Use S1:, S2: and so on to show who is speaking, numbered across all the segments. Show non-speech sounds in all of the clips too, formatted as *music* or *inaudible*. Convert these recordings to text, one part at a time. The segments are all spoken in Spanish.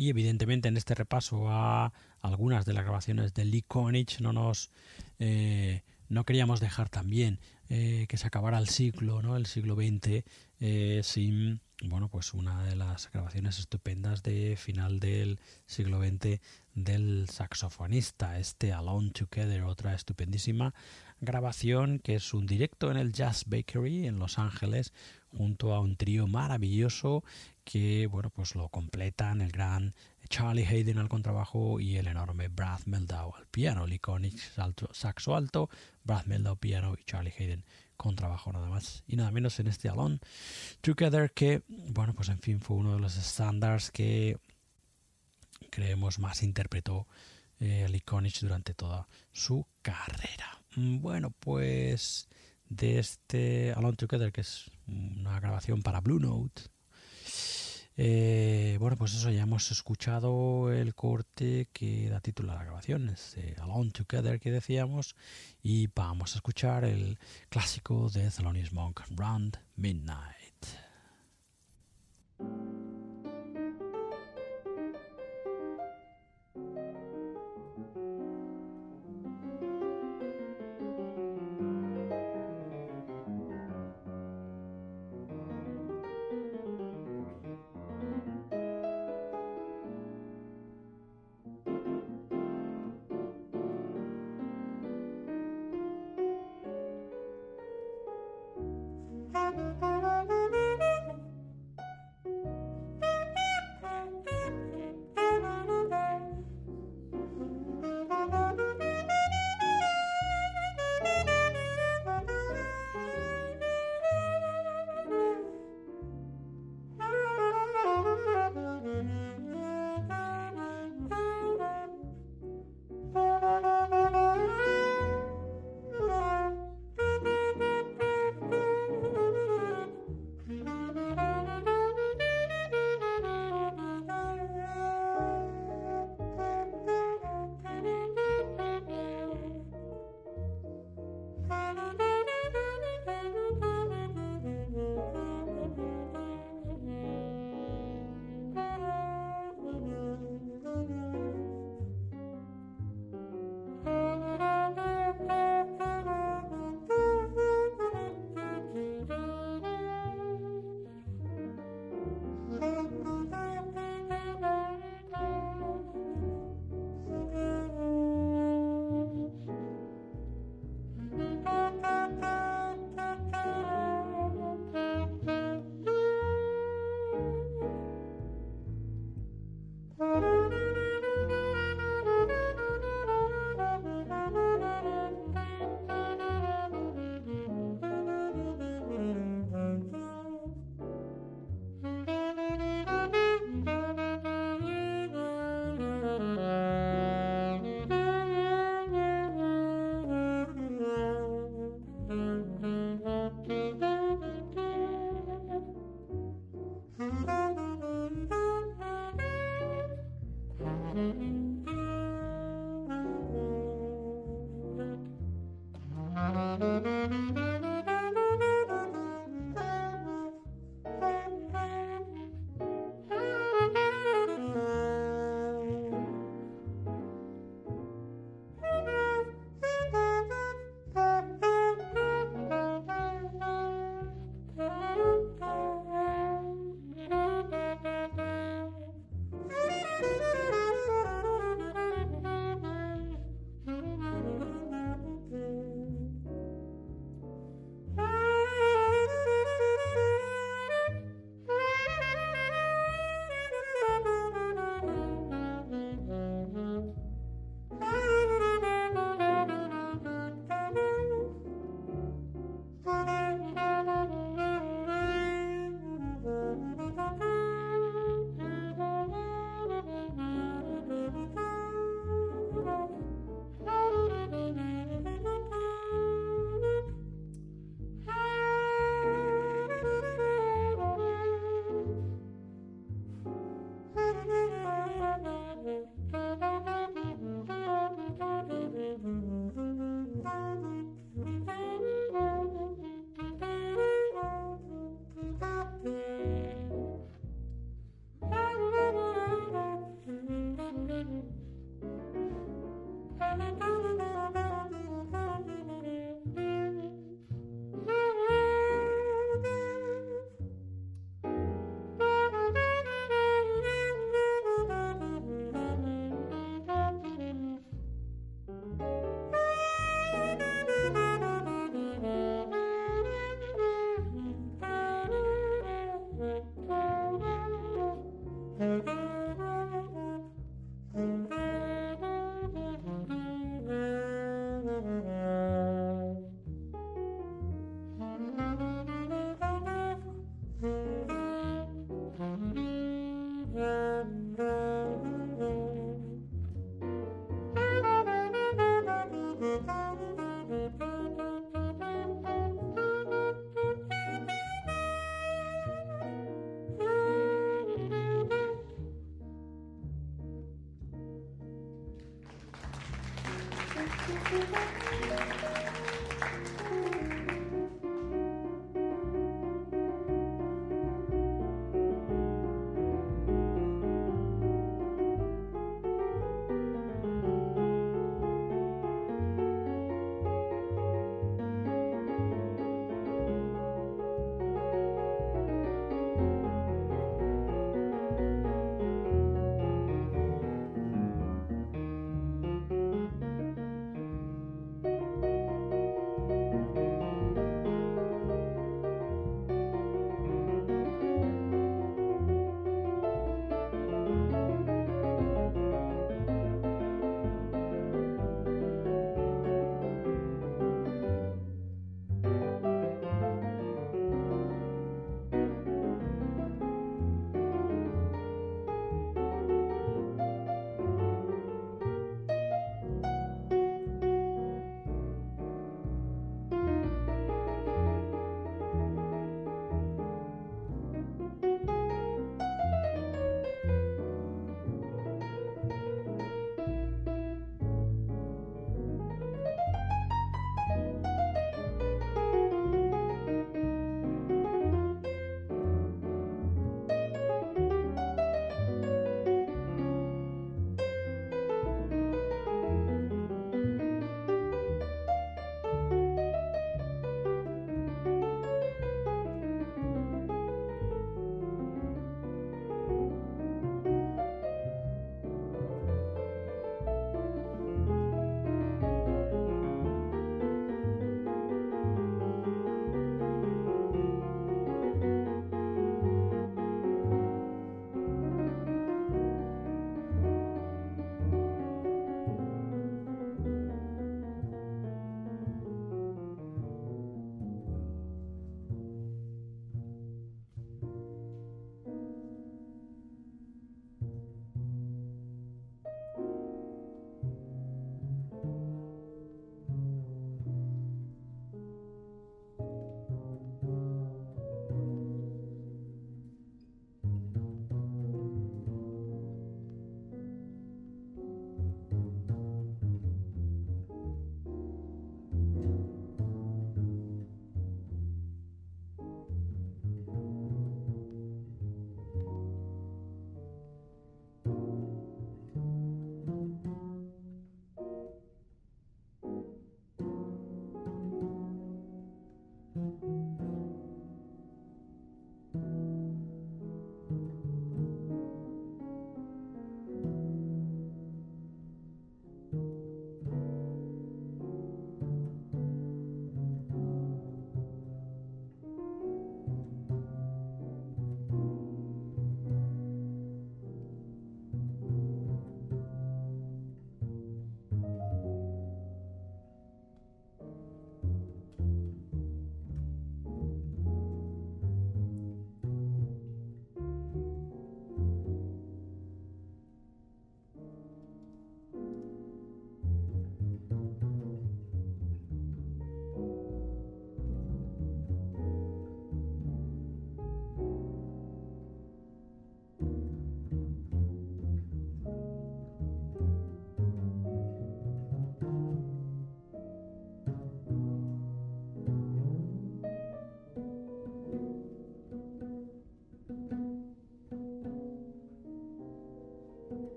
S1: Y evidentemente en este repaso a algunas de las grabaciones de Lee no nos eh, no queríamos dejar también eh, que se acabara el siglo, ¿no? El siglo XX eh, sin bueno pues una de las grabaciones estupendas de final del siglo XX del saxofonista este Alone Together otra estupendísima grabación que es un directo en el Jazz Bakery en Los Ángeles junto a un trío maravilloso que bueno pues lo completan el gran Charlie Hayden al contrabajo y el enorme Brad Meldau al piano, Lee saxo alto, Brad Meldau piano y Charlie Hayden contrabajo nada más y nada menos en este Alone Together que bueno pues en fin fue uno de los estándares que creemos más interpretó eh, Lee durante toda su carrera. Bueno, pues de este Alone Together, que es una grabación para Blue Note. Eh, bueno, pues eso, ya hemos escuchado el corte que da título a la grabación, es Alone Together que decíamos, y vamos a escuchar el clásico de Thelonious Monk, Round Midnight.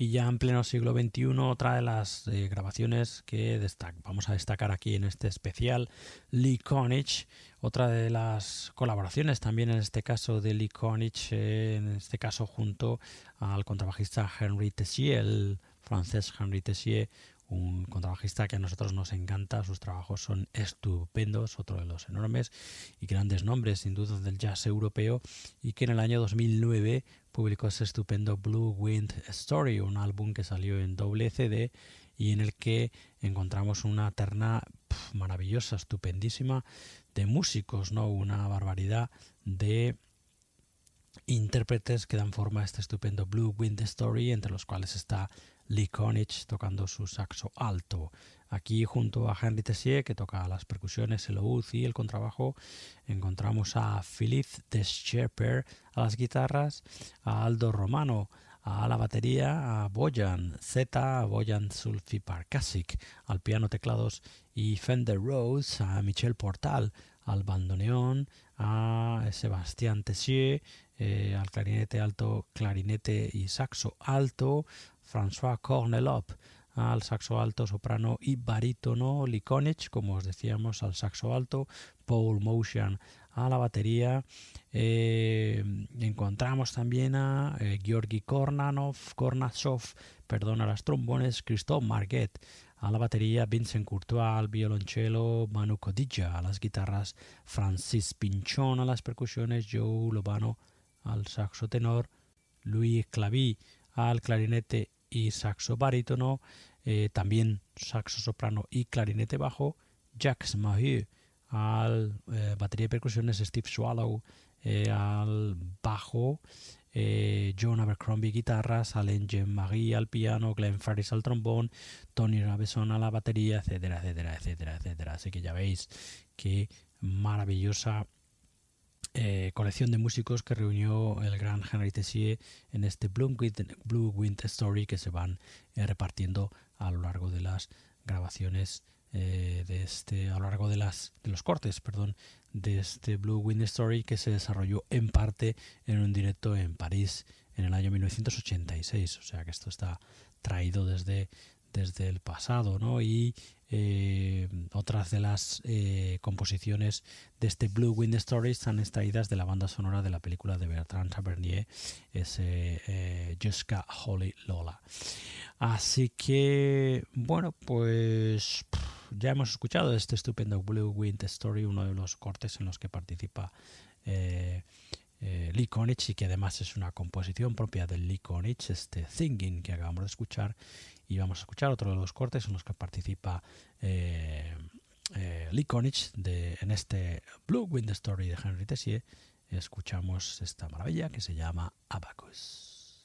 S1: Y ya en pleno siglo XXI, otra de las eh, grabaciones que vamos a destacar aquí en este especial, Lee Konich, otra de las colaboraciones también en este caso de Lee Konich, eh, en este caso junto al contrabajista Henry Tessier, el francés Henry Tessier, un contrabajista que a nosotros nos encanta, sus trabajos son estupendos, otro de los enormes y grandes nombres sin duda del jazz europeo y que en el año 2009 publicó ese estupendo Blue Wind Story, un álbum que salió en doble CD y en el que encontramos una terna maravillosa, estupendísima de músicos, no una barbaridad de intérpretes que dan forma a este estupendo Blue Wind Story, entre los cuales está Lee Konich tocando su saxo alto. Aquí junto a Henry Tessier que toca las percusiones, el oud y el contrabajo, encontramos a Philippe Deschepper a las guitarras, a Aldo Romano a la batería, a Boyan Z, a Boyan Sulfi Parkasic, al piano teclados y Fender Rose, a Michel Portal al bandoneón, a Sebastián Tessier, eh, al clarinete alto, clarinete y saxo alto, François Cornelop al saxo alto, soprano y barítono, Likonich, como os decíamos, al saxo alto, Paul Motion a la batería. Eh, encontramos también a eh, Georgi Kornanov, Kornachov, perdón, a las trombones, Christophe Marguet a la batería, Vincent Courtois al violonchelo, Manu Codilla a las guitarras, Francis Pinchón a las percusiones, Joe Lobano al saxo tenor, Louis Clavy al clarinete y saxo barítono, eh, también saxo soprano y clarinete bajo, Jacques Maheu al eh, batería y percusiones, Steve Swallow eh, al bajo, John Abercrombie guitarras, Alain Jean Marie al piano, Glenn Farris al trombón, Tony Rabeson a la batería, etcétera, etcétera, etcétera, etcétera. Así que ya veis qué maravillosa eh, colección de músicos que reunió el gran Henry Tessier en este Blue Wind, Story que se van eh, repartiendo a lo largo de las grabaciones eh, de este a lo largo de las de los cortes perdón de este Blue Wind Story que se desarrolló en parte en un directo en París en el año 1986 o sea que esto está traído desde desde el pasado ¿no? y eh, otras de las eh, composiciones de este Blue Wind Stories están extraídas de la banda sonora de la película de Bertrand Tavernier, ese eh, Holly Lola. Así que, bueno, pues ya hemos escuchado este estupendo Blue Wind Story, uno de los cortes en los que participa Lee Konich y que además es una composición propia de Lee Konich, este Thinking que acabamos de escuchar y vamos a escuchar otro de los cortes en los que participa eh, eh, Lee Konitz de, en este Blue Wind Story de Henry Tessier. Escuchamos esta maravilla que se llama Abacus.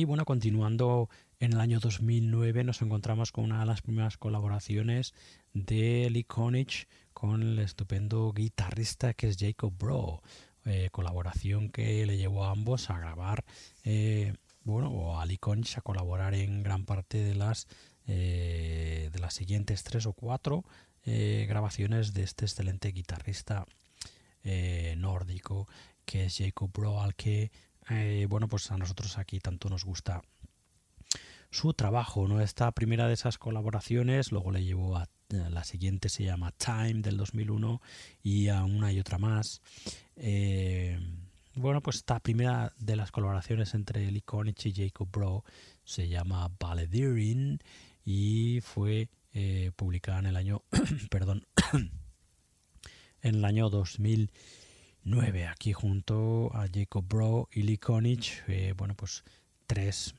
S1: Y bueno, continuando en el año 2009 nos encontramos con una de las primeras colaboraciones de Lee Konich con el estupendo guitarrista que es Jacob Bro. Eh, colaboración que le llevó a ambos a grabar, eh, bueno, o a Lee Konich a colaborar en gran parte de las, eh, de las siguientes tres o cuatro grabaciones de este excelente guitarrista nórdico que es Jacob Bro, al que, bueno, pues a nosotros aquí tanto nos gusta su trabajo. ¿no? Esta primera de esas colaboraciones luego le llevó a la siguiente se llama Time del 2001 y a una y otra más. Eh, bueno, pues esta primera de las colaboraciones entre Lee Konich y Jacob Bro se llama Balladirin y fue eh, publicada en el año, *coughs* perdón, *coughs* en el año 2009 aquí junto a Jacob Bro y Lee Konich, eh, bueno, pues tres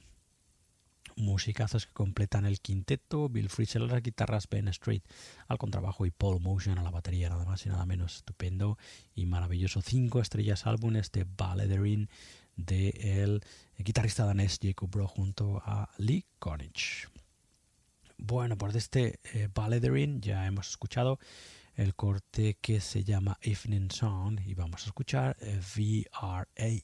S1: musicazos que completan el quinteto, Bill Frisell a las guitarras, Ben Street al contrabajo y Paul Motion a la batería, nada más y nada menos estupendo y maravilloso. Cinco estrellas álbum este Balladering de el guitarrista danés Jacob Bro junto a Lee Konich. Bueno, pues de este eh, ya hemos escuchado el corte que se llama Evening Song y vamos a escuchar eh, VRAA.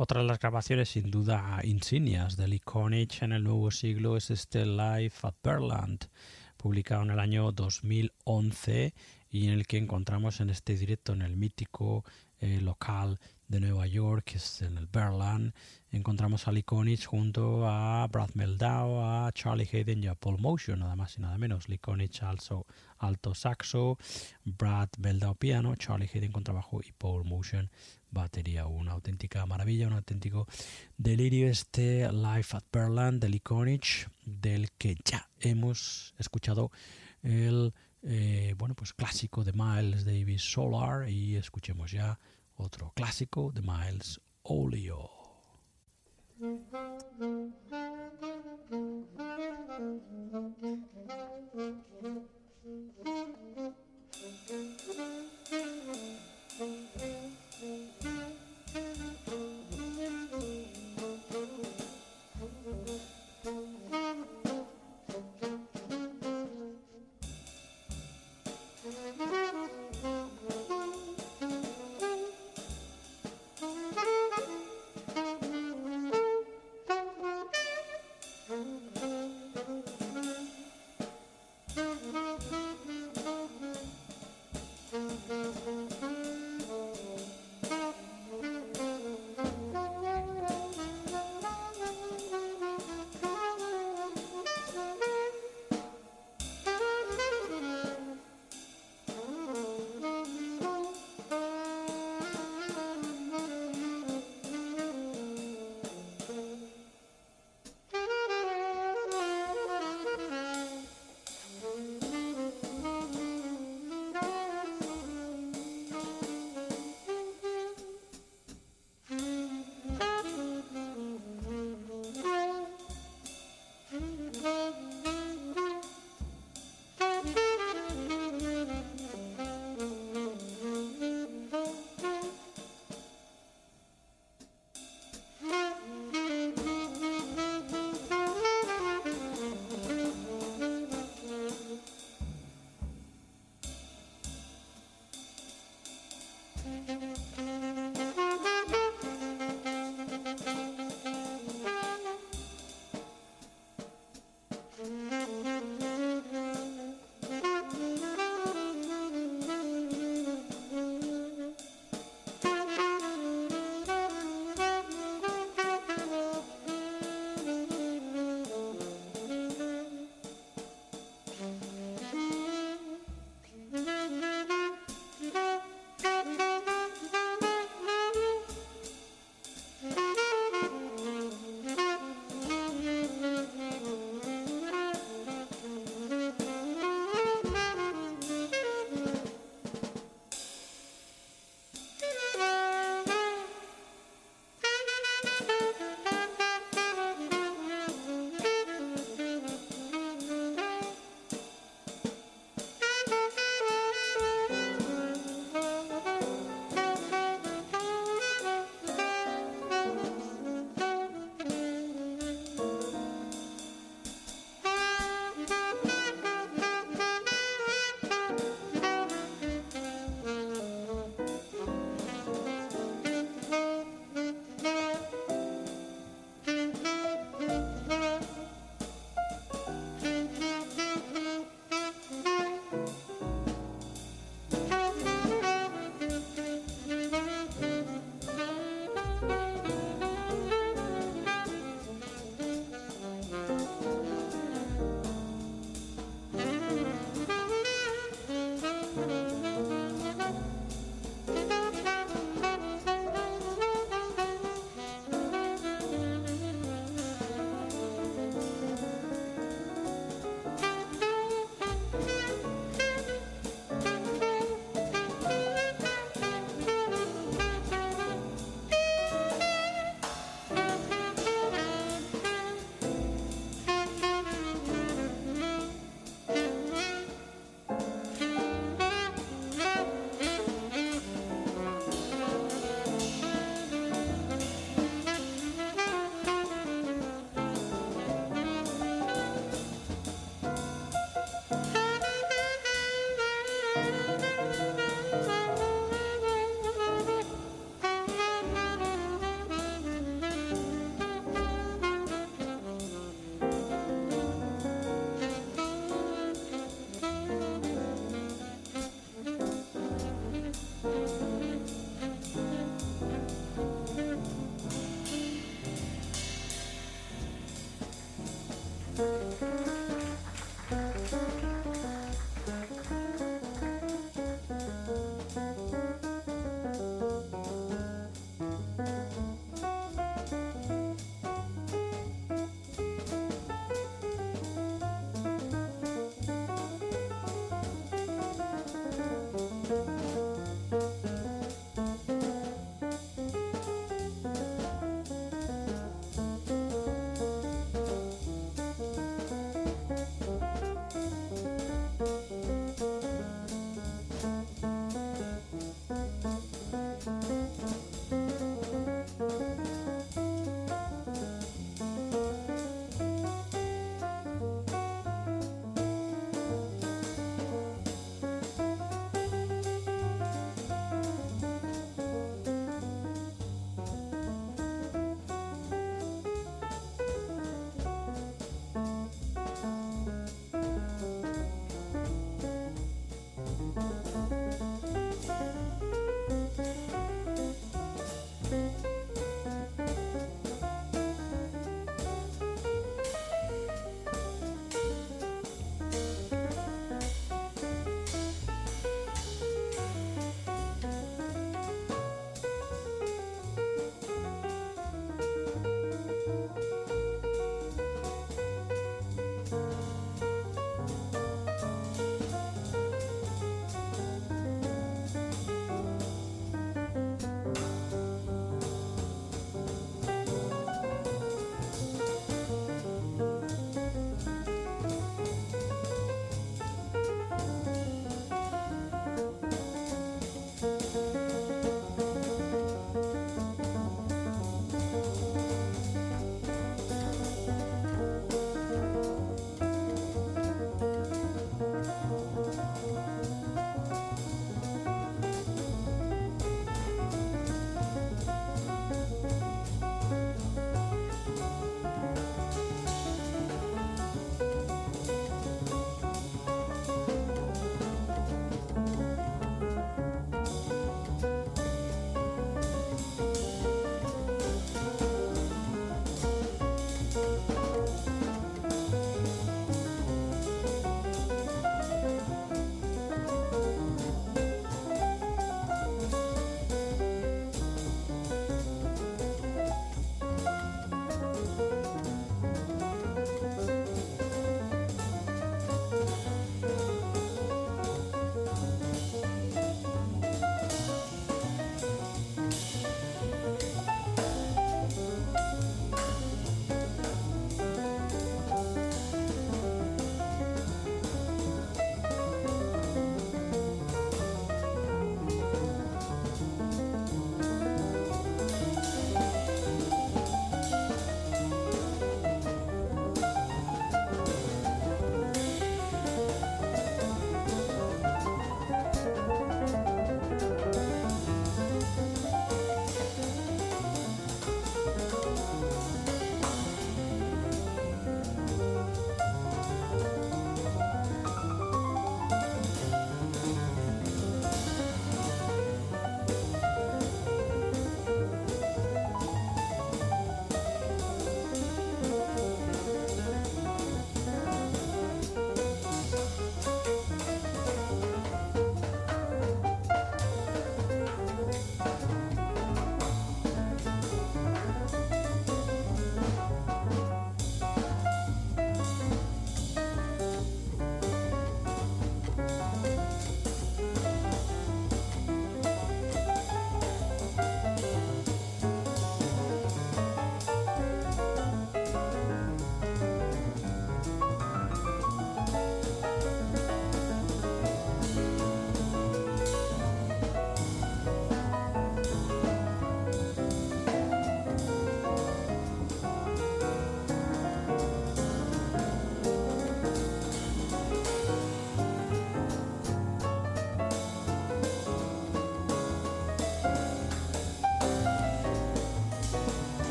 S1: Otra de las grabaciones sin duda insignias de Lee en el nuevo siglo es este Live at Berland, publicado en el año 2011 y en el que encontramos en este directo en el mítico eh, local de Nueva York, que es en el Berlin, encontramos a Lee junto a Brad Meldau, a Charlie Hayden y a Paul Motion, nada más y nada menos. Lee also, alto saxo, Brad Meldau piano, Charlie Hayden contrabajo y Paul Motion batería. Una auténtica maravilla, un auténtico delirio este Life at Berland del Iconich, del que ya hemos escuchado el eh, bueno pues clásico de Miles Davis Solar y escuchemos ya otro clásico de Miles Olio. Thank you. Música